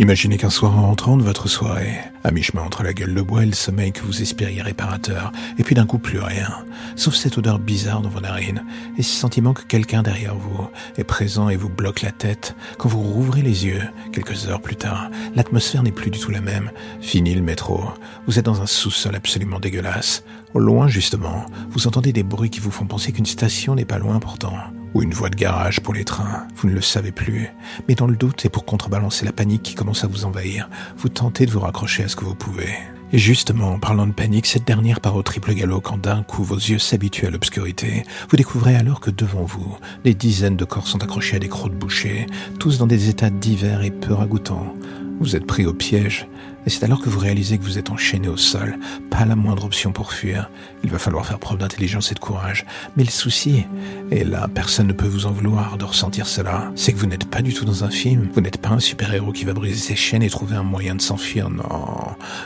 Imaginez qu'un soir en rentrant de votre soirée, à mi-chemin entre la gueule de bois et le sommeil que vous espériez réparateur, et puis d'un coup plus rien, sauf cette odeur bizarre dans vos narines, et ce sentiment que quelqu'un derrière vous est présent et vous bloque la tête, quand vous rouvrez les yeux, quelques heures plus tard, l'atmosphère n'est plus du tout la même, fini le métro, vous êtes dans un sous-sol absolument dégueulasse, au loin justement, vous entendez des bruits qui vous font penser qu'une station n'est pas loin pourtant ou une voie de garage pour les trains, vous ne le savez plus. Mais dans le doute et pour contrebalancer la panique qui commence à vous envahir, vous tentez de vous raccrocher à ce que vous pouvez. Et justement, en parlant de panique, cette dernière part au triple galop quand d'un coup vos yeux s'habituent à l'obscurité. Vous découvrez alors que devant vous, des dizaines de corps sont accrochés à des crocs de boucher, tous dans des états divers et peu ragoûtants. Vous êtes pris au piège, et c'est alors que vous réalisez que vous êtes enchaîné au sol, pas la moindre option pour fuir. Il va falloir faire preuve d'intelligence et de courage. Mais le souci, et là personne ne peut vous en vouloir de ressentir cela, c'est que vous n'êtes pas du tout dans un film. Vous n'êtes pas un super-héros qui va briser ses chaînes et trouver un moyen de s'enfuir, non.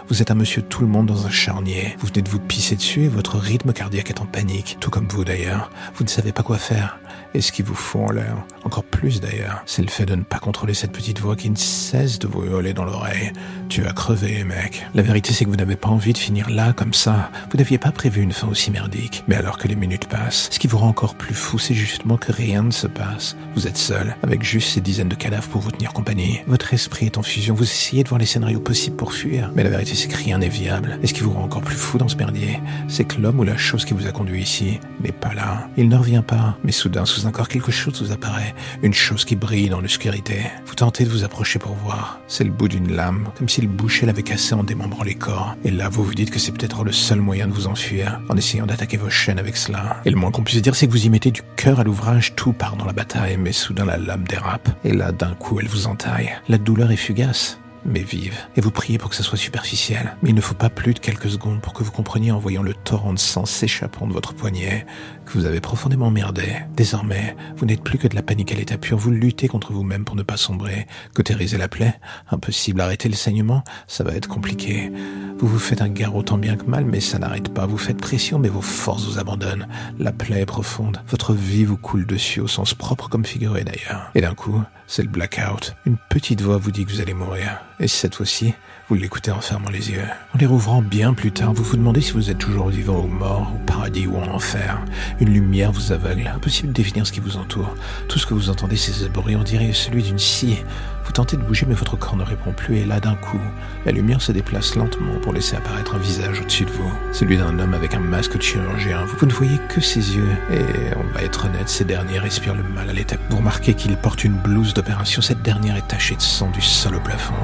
Vous êtes un monsieur tout le monde dans un charnier. Vous venez de vous pisser dessus et votre rythme cardiaque est en panique, tout comme vous d'ailleurs. Vous ne savez pas quoi faire. Et ce qui vous fout en l'air, encore plus d'ailleurs, c'est le fait de ne pas contrôler cette petite voix qui ne cesse de vous hurler dans l'oreille. Tu vas mec. La vérité, c'est que vous n'avez pas envie de finir là, comme ça. Vous n'aviez pas prévu une fin aussi merdique. Mais alors que les minutes passent, ce qui vous rend encore plus fou, c'est justement que rien ne se passe. Vous êtes seul, avec juste ces dizaines de cadavres pour vous tenir compagnie. Votre esprit est en fusion, vous essayez de voir les scénarios possibles pour fuir. Mais la vérité, c'est que rien n'est viable. Et ce qui vous rend encore plus fou dans ce merdier, c'est que l'homme ou la chose qui vous a conduit ici n'est pas là. Il ne revient pas. Mais soudain, sous un corps, quelque chose vous apparaît. Une chose qui brille dans l'obscurité. Vous tentez de vous approcher pour voir. C'est le bout d'une lame, comme si le boucher l'avait cassé en démembrant les corps. Et là, vous vous dites que c'est peut-être le seul moyen de vous enfuir, en essayant d'attaquer vos chaînes avec cela. Et le moins qu'on puisse dire, c'est que vous y mettez du cœur à l'ouvrage, tout part dans la bataille, mais soudain la lame dérape. Et là, d'un coup, elle vous entaille. La douleur est fugace mais vive. Et vous priez pour que ça soit superficiel. Mais il ne faut pas plus de quelques secondes pour que vous compreniez en voyant le torrent de sang s'échappant de votre poignet que vous avez profondément merdé. Désormais, vous n'êtes plus que de la panique à l'état pur. Vous luttez contre vous-même pour ne pas sombrer. Cautériser la plaie Impossible. Arrêter le saignement Ça va être compliqué. Vous vous faites un garrot tant bien que mal, mais ça n'arrête pas. Vous faites pression, mais vos forces vous abandonnent. La plaie est profonde. Votre vie vous coule dessus au sens propre comme figuré d'ailleurs. Et d'un coup, c'est le blackout. Une petite voix vous dit que vous allez mourir. Et cette fois-ci, vous l'écoutez en fermant les yeux. En les rouvrant bien plus tard, vous vous demandez si vous êtes toujours vivant ou mort, paradis ou en enfer. Une lumière vous aveugle. Impossible de définir ce qui vous entoure. Tout ce que vous entendez, c'est ce bruit, on dirait celui d'une scie. Vous tentez de bouger, mais votre corps ne répond plus, et là, d'un coup, la lumière se déplace lentement pour laisser apparaître un visage au-dessus de vous. Celui d'un homme avec un masque de chirurgien. Vous ne voyez que ses yeux, et on va être honnête, ces derniers respirent le mal à l'état. Vous remarquez qu'il porte une blouse d'opération. Cette dernière est tachée de sang du sol au plafond,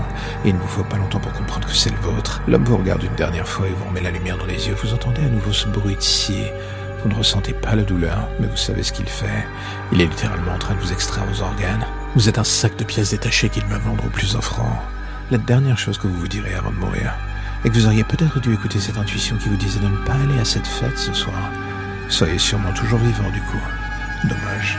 et il ne vous faut pas longtemps pour comprendre que c'est le vôtre. L'homme vous regarde une dernière fois et vous remet la lumière dans les yeux. Vous entendez à nouveau ce bruit de scie. Vous ne ressentez pas la douleur, mais vous savez ce qu'il fait. Il est littéralement en train de vous extraire vos organes. Vous êtes un sac de pièces détachées qu'il va vendre au plus offrant. La dernière chose que vous vous direz avant de mourir est que vous auriez peut-être dû écouter cette intuition qui vous disait de ne pas aller à cette fête ce soir. Soyez sûrement toujours vivant du coup. Dommage.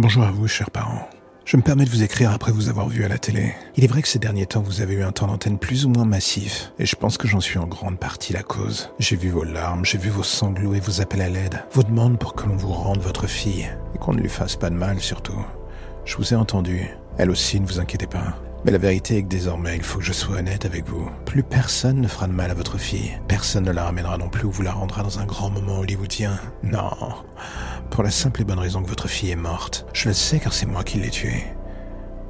Bonjour à vous, chers parents. Je me permets de vous écrire après vous avoir vu à la télé. Il est vrai que ces derniers temps, vous avez eu un temps d'antenne plus ou moins massif, et je pense que j'en suis en grande partie la cause. J'ai vu vos larmes, j'ai vu vos sanglots et vos appels à l'aide, vos demandes pour que l'on vous rende votre fille, et qu'on ne lui fasse pas de mal surtout. Je vous ai entendu. Elle aussi, ne vous inquiétez pas. Mais la vérité est que désormais, il faut que je sois honnête avec vous. Plus personne ne fera de mal à votre fille. Personne ne la ramènera non plus ou vous la rendra dans un grand moment hollywoodien. Non. Pour la simple et bonne raison que votre fille est morte. Je le sais car c'est moi qui l'ai tuée.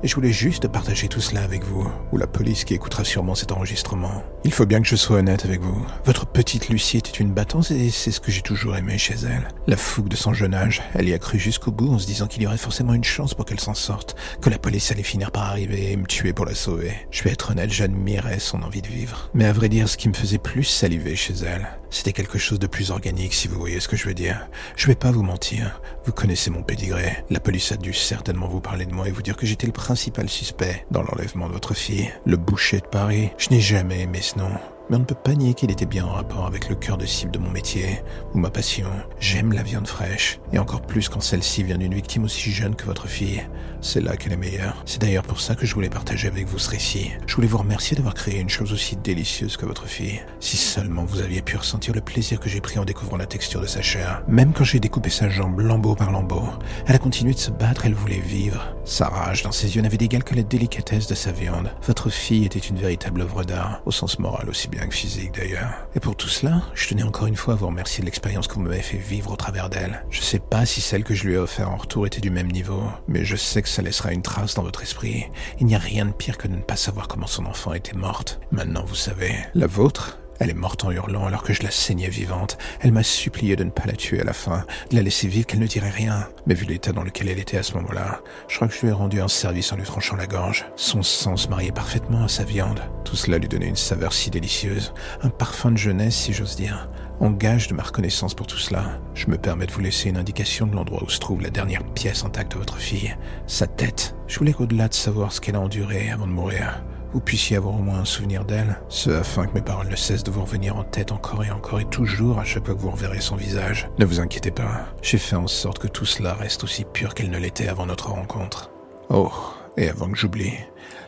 Et je voulais juste partager tout cela avec vous, ou la police qui écoutera sûrement cet enregistrement. Il faut bien que je sois honnête avec vous. Votre petite Lucie était une battante et c'est ce que j'ai toujours aimé chez elle. La fougue de son jeune âge, elle y a cru jusqu'au bout en se disant qu'il y aurait forcément une chance pour qu'elle s'en sorte, que la police allait finir par arriver et me tuer pour la sauver. Je vais être honnête, j'admirais son envie de vivre. Mais à vrai dire, ce qui me faisait plus saliver chez elle, c'était quelque chose de plus organique, si vous voyez ce que je veux dire. Je vais pas vous mentir. Vous connaissez mon pédigré. La police a dû certainement vous parler de moi et vous dire que j'étais le principal suspect dans l'enlèvement de votre fille. Le boucher de Paris. Je n'ai jamais aimé ce nom mais on ne peut pas nier qu'il était bien en rapport avec le cœur de cible de mon métier, ou ma passion. J'aime la viande fraîche, et encore plus quand celle-ci vient d'une victime aussi jeune que votre fille. C'est là qu'elle est meilleure. C'est d'ailleurs pour ça que je voulais partager avec vous ce récit. Je voulais vous remercier d'avoir créé une chose aussi délicieuse que votre fille. Si seulement vous aviez pu ressentir le plaisir que j'ai pris en découvrant la texture de sa chair. Même quand j'ai découpé sa jambe lambeau par lambeau, elle a continué de se battre, elle voulait vivre. Sa rage dans ses yeux n'avait d'égal que la délicatesse de sa viande. Votre fille était une véritable œuvre d'art, au sens moral aussi bien physique d'ailleurs. Et pour tout cela, je tenais encore une fois à vous remercier de l'expérience que vous m'avez fait vivre au travers d'elle. Je sais pas si celle que je lui ai offert en retour était du même niveau, mais je sais que ça laissera une trace dans votre esprit. Il n'y a rien de pire que de ne pas savoir comment son enfant était morte. Maintenant vous savez. La vôtre elle est morte en hurlant alors que je la saignais vivante. Elle m'a supplié de ne pas la tuer à la fin, de la laisser vivre, qu'elle ne dirait rien. Mais vu l'état dans lequel elle était à ce moment-là, je crois que je lui ai rendu un service en lui tranchant la gorge. Son sang se mariait parfaitement à sa viande. Tout cela lui donnait une saveur si délicieuse, un parfum de jeunesse si j'ose dire. En gage de ma reconnaissance pour tout cela, je me permets de vous laisser une indication de l'endroit où se trouve la dernière pièce intacte de votre fille, sa tête. Je voulais qu'au-delà de savoir ce qu'elle a enduré avant de mourir, vous puissiez avoir au moins un souvenir d'elle, ce afin que mes paroles ne cessent de vous revenir en tête encore et encore et toujours à chaque fois que vous reverrez son visage. Ne vous inquiétez pas, j'ai fait en sorte que tout cela reste aussi pur qu'elle ne l'était avant notre rencontre. Oh, et avant que j'oublie,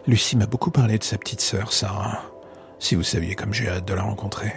Lucie m'a beaucoup parlé de sa petite sœur, Sarah. Si vous saviez comme j'ai hâte de la rencontrer.